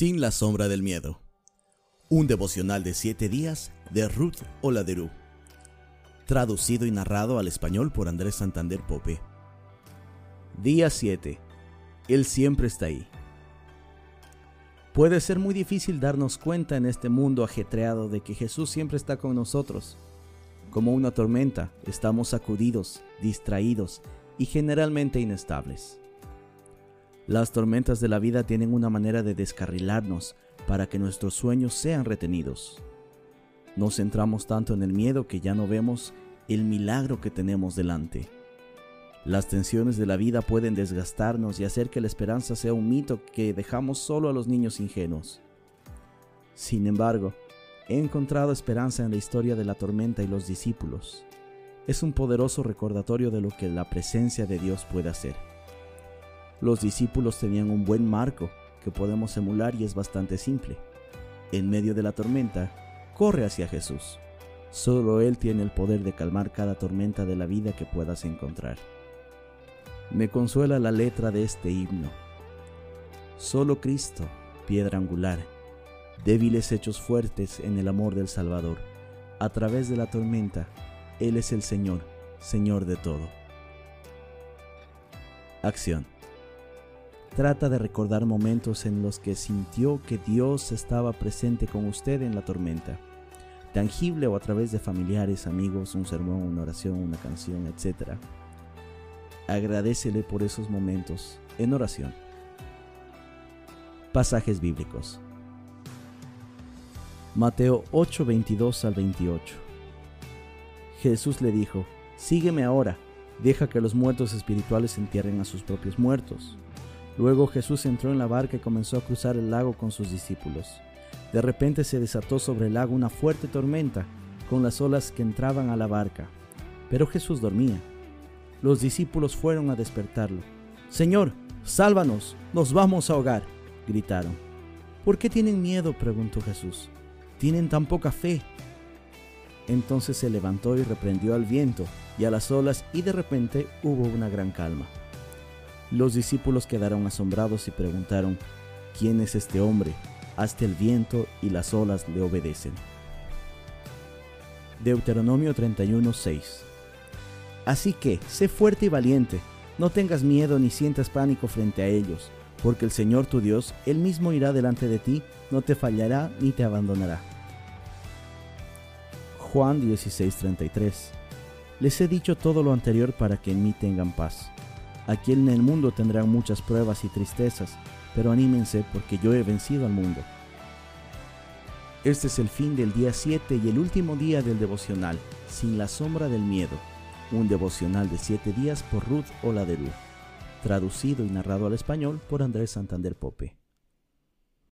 Sin la sombra del miedo. Un devocional de siete días de Ruth Oladerú. Traducido y narrado al español por Andrés Santander Pope. Día 7. Él siempre está ahí. Puede ser muy difícil darnos cuenta en este mundo ajetreado de que Jesús siempre está con nosotros. Como una tormenta, estamos sacudidos, distraídos y generalmente inestables. Las tormentas de la vida tienen una manera de descarrilarnos para que nuestros sueños sean retenidos. Nos centramos tanto en el miedo que ya no vemos el milagro que tenemos delante. Las tensiones de la vida pueden desgastarnos y hacer que la esperanza sea un mito que dejamos solo a los niños ingenuos. Sin embargo, he encontrado esperanza en la historia de la tormenta y los discípulos. Es un poderoso recordatorio de lo que la presencia de Dios puede hacer. Los discípulos tenían un buen marco que podemos emular y es bastante simple. En medio de la tormenta, corre hacia Jesús. Solo Él tiene el poder de calmar cada tormenta de la vida que puedas encontrar. Me consuela la letra de este himno. Solo Cristo, piedra angular, débiles hechos fuertes en el amor del Salvador. A través de la tormenta, Él es el Señor, Señor de todo. Acción. Trata de recordar momentos en los que sintió que Dios estaba presente con usted en la tormenta, tangible o a través de familiares, amigos, un sermón, una oración, una canción, etc. Agradecele por esos momentos en oración. Pasajes bíblicos. Mateo 8, 22 al 28. Jesús le dijo, Sígueme ahora, deja que los muertos espirituales entierren a sus propios muertos. Luego Jesús entró en la barca y comenzó a cruzar el lago con sus discípulos. De repente se desató sobre el lago una fuerte tormenta, con las olas que entraban a la barca. Pero Jesús dormía. Los discípulos fueron a despertarlo. Señor, sálvanos, nos vamos a ahogar, gritaron. ¿Por qué tienen miedo? preguntó Jesús. Tienen tan poca fe. Entonces se levantó y reprendió al viento y a las olas y de repente hubo una gran calma. Los discípulos quedaron asombrados y preguntaron, ¿quién es este hombre? Hasta el viento y las olas le obedecen. Deuteronomio 31:6 Así que, sé fuerte y valiente, no tengas miedo ni sientas pánico frente a ellos, porque el Señor tu Dios, Él mismo irá delante de ti, no te fallará ni te abandonará. Juan 16:33 Les he dicho todo lo anterior para que en mí tengan paz. Aquí en el mundo tendrán muchas pruebas y tristezas, pero anímense porque yo he vencido al mundo. Este es el fin del día 7 y el último día del devocional, sin la sombra del miedo, un devocional de 7 días por Ruth Oladerú, traducido y narrado al español por Andrés Santander Pope.